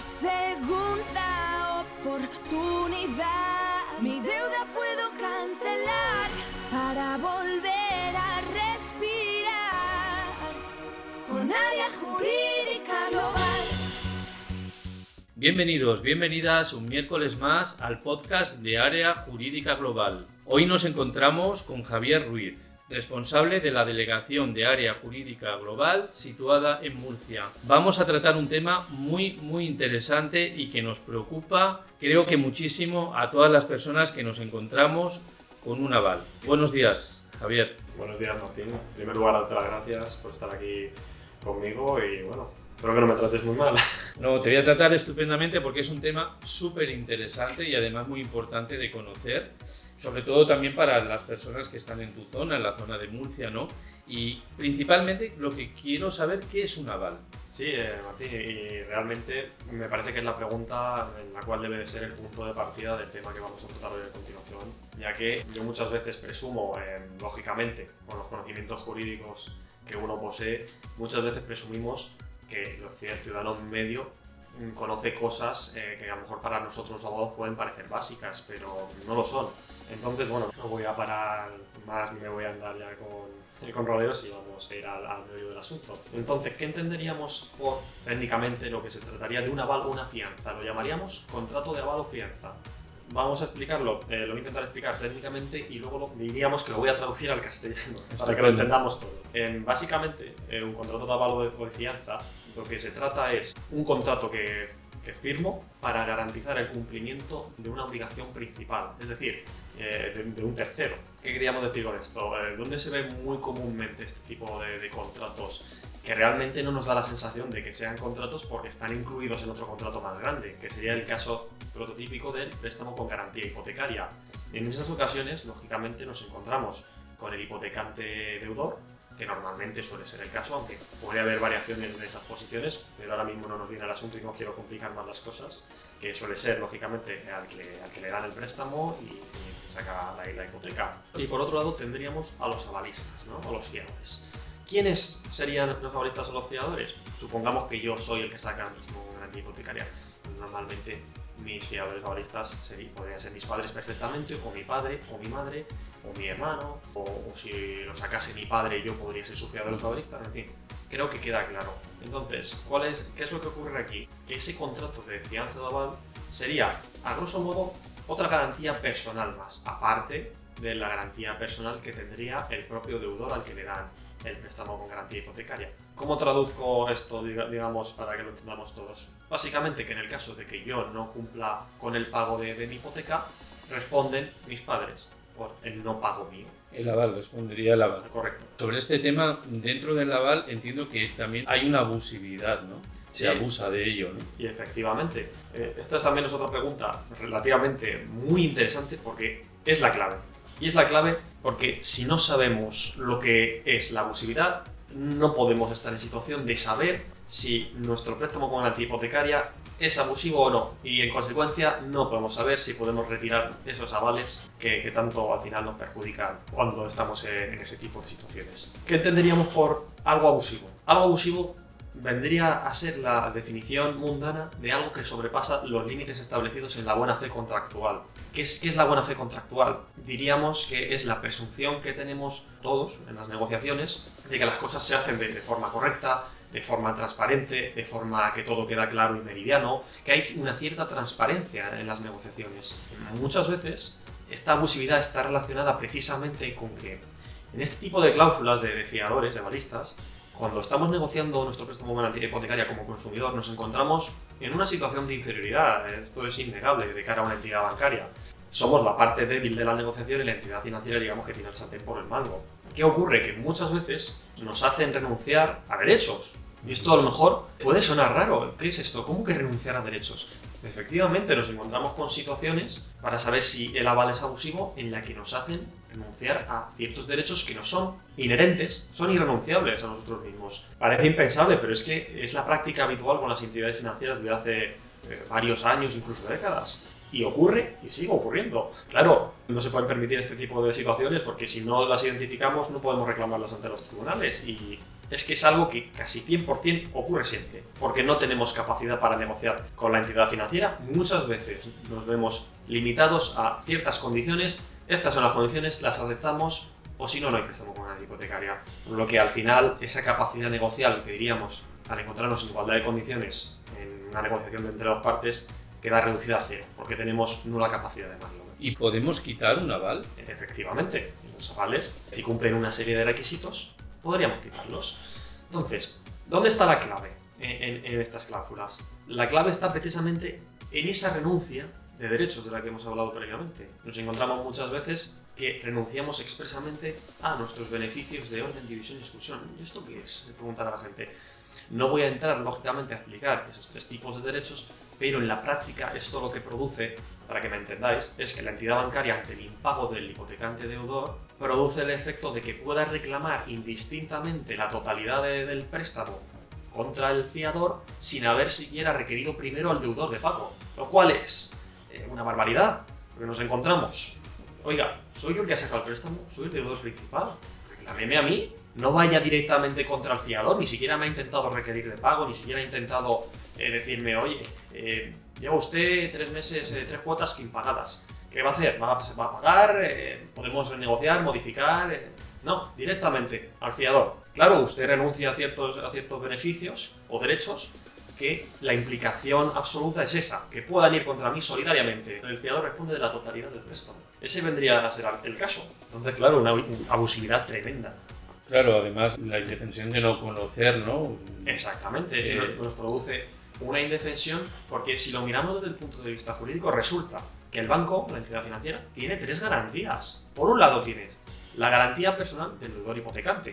segunda oportunidad. Mi deuda puedo cancelar para volver a respirar con área jurídica global. Bienvenidos, bienvenidas un miércoles más al podcast de Área Jurídica Global. Hoy nos encontramos con Javier Ruiz, responsable de la Delegación de Área Jurídica Global situada en Murcia. Vamos a tratar un tema muy, muy interesante y que nos preocupa, creo que muchísimo, a todas las personas que nos encontramos con un aval. Buenos días, Javier. Buenos días, Martín. En primer lugar, darte las gracias por estar aquí conmigo y bueno, espero que no me trates muy mal. No, te voy a tratar estupendamente porque es un tema súper interesante y además muy importante de conocer, sobre todo también para las personas que están en tu zona, en la zona de Murcia, ¿no? Y principalmente lo que quiero saber, ¿qué es un aval? Sí, eh, Martín, y realmente me parece que es la pregunta en la cual debe de ser el punto de partida del tema que vamos a tratar hoy a continuación, ya que yo muchas veces presumo, eh, lógicamente, con los conocimientos jurídicos que uno posee, muchas veces presumimos que el ciudadano medio conoce cosas eh, que a lo mejor para nosotros los abogados pueden parecer básicas, pero no lo son. Entonces, bueno, no voy a parar más ni me voy a andar ya con, con rodeos y vamos a ir al, al medio del asunto. Entonces, ¿qué entenderíamos por técnicamente lo que se trataría de un aval o una fianza? Lo llamaríamos contrato de aval o fianza. Vamos a explicarlo, eh, lo voy a intentar explicar técnicamente y luego lo, diríamos que lo voy a traducir al castellano para que lo entendamos todo. Em, básicamente, eh, un contrato de aval o de, o de fianza, lo que se trata es un contrato que, que firmo para garantizar el cumplimiento de una obligación principal, es decir, eh, de, un tercero. ¿Qué queríamos decir con esto? Eh, ¿Dónde se ve muy comúnmente este tipo de contratos? que realmente no nos da la sensación de que sean contratos porque están incluidos en otro contrato más grande, que sería el caso prototípico del préstamo con garantía hipotecaria. En esas ocasiones, lógicamente, nos encontramos con el hipotecante deudor, que normalmente suele ser el caso, aunque puede haber variaciones de esas posiciones, pero ahora mismo no nos viene al asunto y no quiero complicar más las cosas, que suele ser, lógicamente, al que, le dan el préstamo y, saca la, la hipoteca. Y por otro lado tendríamos a los avalistas, ¿no? a los fiadores. ¿Quiénes serían los avalistas o los fiadores? Supongamos que yo soy el que saca el con garantía hipotecaria. Normalmente mis fiadores avalistas serían, podrían ser mis padres perfectamente, o mi padre, o mi madre, o mi hermano, o, o si lo sacase mi padre yo podría ser su fiador avalista, en fin. Creo que queda claro. Entonces, ¿cuál es, ¿qué es lo que ocurre aquí? Que ese contrato de fianza de aval sería, a grosso modo, otra garantía personal más, aparte de la garantía personal que tendría el propio deudor al que le dan el préstamo con garantía hipotecaria. ¿Cómo traduzco esto, diga- digamos, para que lo entendamos todos? Básicamente que en el caso de que yo no cumpla con el pago de, de mi hipoteca, responden mis padres por el no pago mío. El aval, respondería el aval. Correcto. Sobre este tema, dentro del aval entiendo que también hay una abusividad, ¿no? Se Sí. abusa de ello, ¿no? Y efectivamente, eh, esta también es otra pregunta relativamente muy interesante porque es la clave. Y es la clave porque si no sabemos lo que es la abusividad, no podemos estar en situación de saber si nuestro préstamo con garantía hipotecaria es abusivo o no. Y en consecuencia no podemos saber si podemos retirar esos avales que, que tanto al final nos perjudican cuando estamos en, en ese tipo de situaciones. ¿Qué entenderíamos por algo abusivo? Algo abusivo vendría a ser la definición mundana de algo que sobrepasa los límites establecidos en la buena fe contractual. ¿Qué es, qué es la buena fe contractual? Diríamos que es la presunción que tenemos todos en las negociaciones de que las cosas se hacen de, forma correcta, de forma transparente, de forma que todo queda claro y meridiano, que hay una cierta transparencia en las negociaciones. Muchas veces esta abusividad está relacionada precisamente con que en este tipo de cláusulas de, de fiadores, de balistas, cuando estamos negociando nuestro préstamo hipotecaria como consumidor, nos encontramos en una situación de inferioridad. Esto es innegable de cara a una entidad bancaria. Somos la parte débil de la negociación y la entidad financiera, digamos, que tiene el sartén por el mango. ¿Qué ocurre? Que muchas veces nos hacen renunciar a derechos. Y esto a lo mejor puede sonar raro. ¿Qué es esto? ¿Cómo que renunciar a derechos? Efectivamente, nos encontramos con situaciones para saber si el aval es abusivo en la que nos hacen renunciar a ciertos derechos que no son inherentes, son irrenunciables a nosotros mismos. Parece impensable, pero es que es la práctica habitual con las entidades financieras desde hace eh, varios años, incluso décadas. Y ocurre y sigue ocurriendo. Claro, no se pueden permitir este tipo de situaciones porque si no las identificamos no podemos reclamarlas ante los tribunales. Y es que es algo que casi 100% ocurre siempre, porque no tenemos capacidad para negociar con la entidad financiera. Muchas veces nos vemos limitados a ciertas condiciones, estas son las condiciones, las aceptamos o si no, no hay préstamo con una hipotecaria. Por lo que al final esa capacidad negocial que diríamos al encontrarnos en igualdad de condiciones en una negociación entre dos partes queda reducida a cero, porque tenemos nula capacidad de maniobra. ¿Y podemos quitar un aval? Efectivamente, los avales, si cumplen una serie de requisitos, podríamos quitarlos. Entonces, ¿dónde está la clave en, estas cláusulas? La clave está precisamente en esa renuncia de derechos de la que hemos hablado previamente. Nos encontramos muchas veces que renunciamos expresamente a nuestros beneficios de orden, división y exclusión. ¿Y esto qué es? Le preguntar a la gente. No voy a entrar, lógicamente, a explicar esos tres tipos de derechos, pero en la práctica esto lo que produce, para que me entendáis, es que la entidad bancaria ante el impago del hipotecante deudor produce el efecto de que pueda reclamar indistintamente la totalidad del préstamo contra el fiador sin haber siquiera requerido primero al deudor de pago, lo cual es eh, una barbaridad, porque nos encontramos, oiga, soy yo el que ha sacado el préstamo, soy el deudor principal, reclameme a mí, no vaya directamente contra el fiador, ni siquiera me ha intentado requerir de pago, ni siquiera ha intentado eh, decirme, oye, eh, lleva usted tres meses, eh, tres cuotas impagadas. ¿Qué va a hacer? ¿Va, va a pagar? ¿Podemos negociar, modificar? no, directamente al fiador. Claro, usted renuncia a ciertos, a ciertos beneficios o derechos que la implicación absoluta es esa, que puedan ir contra mí solidariamente. El fiador responde de la totalidad del préstamo. Ese vendría a ser el caso. Entonces, claro, una abusividad tremenda. Claro, además la indefensión de no conocer, ¿no? Exactamente, eh, nos produce una indefensión porque si lo miramos desde el punto de vista jurídico resulta que el banco, la entidad financiera, tiene tres garantías. Por un lado tienes la garantía personal del deudor hipotecante,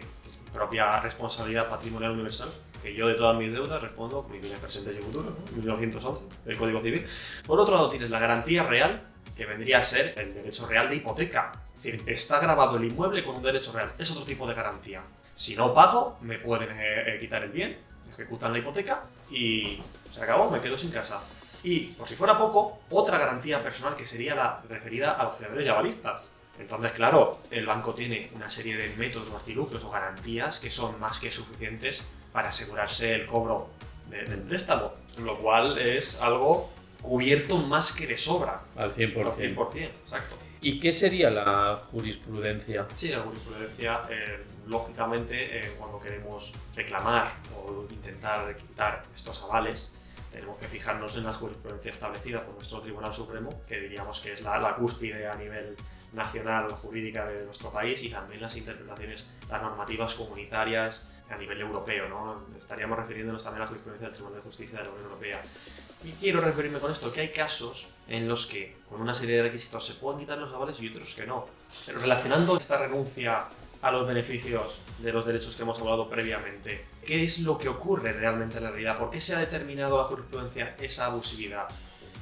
propia responsabilidad patrimonial universal, que yo de todas mis deudas respondo con bienes presentes y futuros, 1911, el Código Civil. Por otro lado tienes la garantía real, que vendría a ser el derecho real de hipoteca. Es decir, está grabado el inmueble con un derecho real. Es otro tipo de garantía. Si no pago, me pueden eh, eh, quitar el bien, ejecutan la hipoteca y se acabó, me quedo sin casa. Y, por si fuera poco, otra garantía personal que sería la referida a los fiadores y avalistas. Entonces, claro, el banco tiene una serie de métodos o artilugios o garantías que son más que suficientes para asegurarse el cobro del préstamo, lo cual es algo cubierto más que de sobra. Al 100%. Al 100%, exacto. ¿Y qué sería la jurisprudencia? Sí, la jurisprudencia, eh, lógicamente, eh, cuando queremos reclamar o intentar quitar estos avales, tenemos que fijarnos en la jurisprudencia establecida por nuestro Tribunal Supremo, que diríamos que es la, la cúspide a nivel nacional jurídica de nuestro país y también las interpretaciones, las normativas comunitarias a nivel europeo. ¿no? Estaríamos refiriéndonos también a la jurisprudencia del Tribunal de Justicia de la Unión Europea. Y quiero referirme con esto, que hay casos en los que con una serie de requisitos se pueden quitar los avales y otros que no. Pero relacionando esta renuncia a los beneficios de los derechos que hemos hablado previamente, ¿qué es lo que ocurre realmente en la realidad? ¿Por qué se ha determinado la jurisprudencia esa abusividad?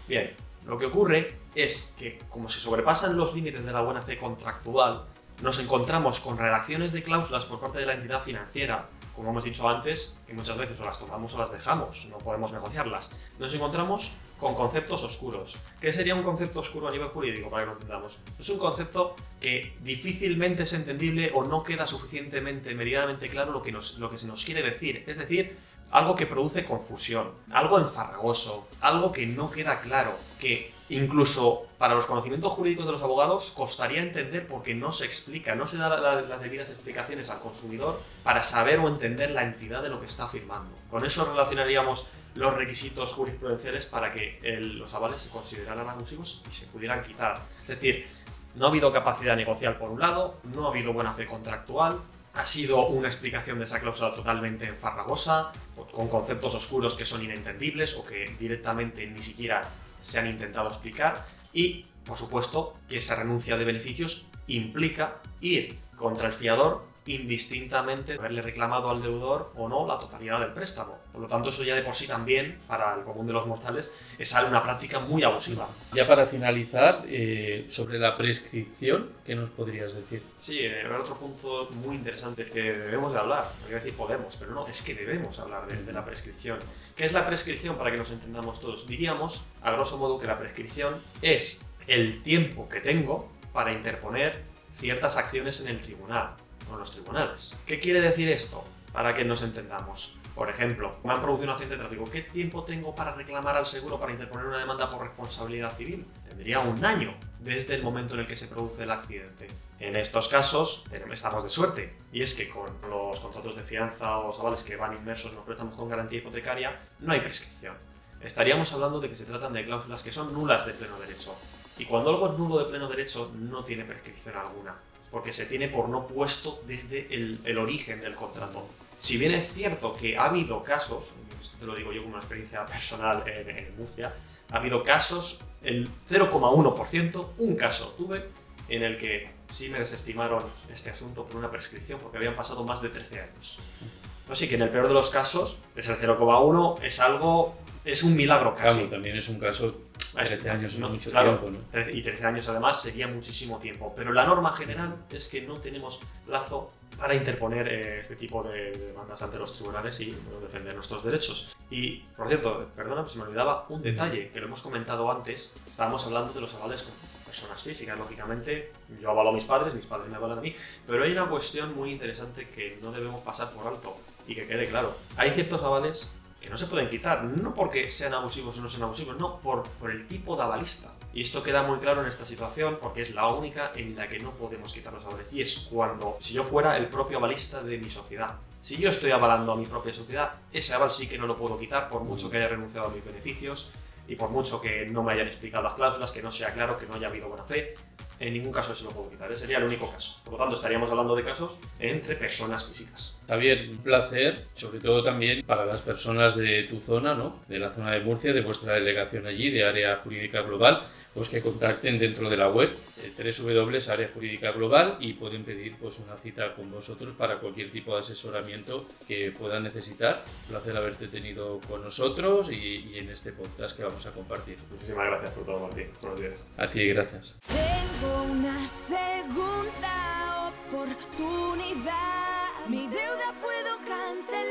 Bien, lo que ocurre es que, como se sobrepasan los límites de la buena fe contractual, nos encontramos con redacciones de cláusulas por parte de la entidad financiera, como hemos dicho antes, que muchas veces o las tomamos o las dejamos, no podemos negociarlas. Nos encontramos con conceptos oscuros. ¿Qué sería un concepto oscuro a nivel jurídico para que lo entendamos? Es un concepto que difícilmente es entendible o no queda suficientemente, medianamente claro lo que, nos, lo que se nos quiere decir. Es decir, algo que produce confusión, algo enfarragoso, algo que no queda claro, que incluso para los conocimientos jurídicos de los abogados costaría entender porque no se explica, no se da las debidas explicaciones al consumidor para saber o entender la entidad de lo que está firmando. Con eso relacionaríamos los requisitos jurisprudenciales para que los avales se consideraran abusivos y se pudieran quitar. Es decir, no ha habido capacidad negocial por un lado, no ha habido buena fe contractual, ha sido una explicación de esa cláusula totalmente farragosa, con conceptos oscuros que son inentendibles o que directamente ni siquiera se han intentado explicar. Y, por supuesto, que esa renuncia de beneficios implica ir contra el fiador indistintamente haberle reclamado al deudor o no la totalidad del préstamo. Por lo tanto, eso ya de por sí también, para el común de los mortales, es una práctica muy abusiva. Ya para finalizar, eh, sobre la prescripción, ¿qué nos podrías decir? Sí, eh, otro punto muy interesante que debemos de hablar. Voy a decir podemos, pero no, es que debemos hablar de, de la prescripción. ¿Qué es la prescripción para que nos entendamos todos? Diríamos, a grosso modo, que la prescripción es el tiempo que tengo para interponer ciertas acciones en el tribunal los tribunales. ¿Qué quiere decir esto? para que nos entendamos. Por ejemplo, me han producido un accidente de tráfico. ¿Qué tiempo tengo para reclamar al seguro para interponer una demanda por responsabilidad civil? Tendría un año desde el momento en el que se produce el accidente. En estos casos estamos de suerte, y es que con los contratos de fianza o avales que van inmersos en los préstamos con garantía hipotecaria, no hay prescripción. Estaríamos hablando de que se tratan de cláusulas que son nulas de pleno derecho. Y cuando algo es nulo de pleno derecho, no tiene prescripción alguna, porque se tiene por no puesto desde el, origen del contrato. Si bien es cierto que ha habido casos, esto te lo digo yo como una experiencia personal en, en Murcia, ha habido casos, el 0,1%, un caso tuve en el que sí me desestimaron este asunto por una prescripción porque habían pasado más de 13 años. Así que en el peor de los casos, es el 0,1, es algo, es un milagro casi. Claro, también es un caso, 13 años no, mucho tiempo, ¿no? Y 13 años además sería muchísimo tiempo. Pero la norma general es que no tenemos plazo para interponer eh, este tipo de, demandas ante los tribunales y defender nuestros derechos. Y, por cierto, perdona, pues me olvidaba un detalle que lo hemos comentado antes. Estábamos hablando de los avales con personas físicas, lógicamente. Yo avalo a mis padres, mis padres me avalan a mí. Pero hay una cuestión muy interesante que no debemos pasar por alto y que quede claro. Hay ciertos avales que no se pueden quitar, no porque sean abusivos o no sean abusivos, no, por, por el tipo de avalista. Y esto queda muy claro en esta situación porque es la única en la que no podemos quitar los avales. Y es cuando, si yo fuera el propio avalista de mi sociedad, si yo estoy avalando a mi propia sociedad, ese aval sí que no lo puedo quitar por mucho que haya renunciado a mis beneficios y por mucho que no me hayan explicado las cláusulas, que no sea claro, que no haya habido buena fe, en ningún caso se lo puedo quitar. Ese sería el único caso. Por lo tanto, estaríamos hablando de casos entre personas físicas. Javier, un placer, sobre todo también para las personas de tu zona, ¿no? de la zona de Murcia, de vuestra delegación allí, de Área Jurídica Global, pues que contacten dentro de la web eh, Área Jurídica Global y pueden pedir pues una cita con vosotros para cualquier tipo de asesoramiento que puedan necesitar. Un placer haberte tenido con nosotros y, en este podcast que vamos a compartir. Muchísimas gracias por todo, Martín. Buenos días. A ti, gracias una segunda oportunidad. Mi deuda puedo cancelar.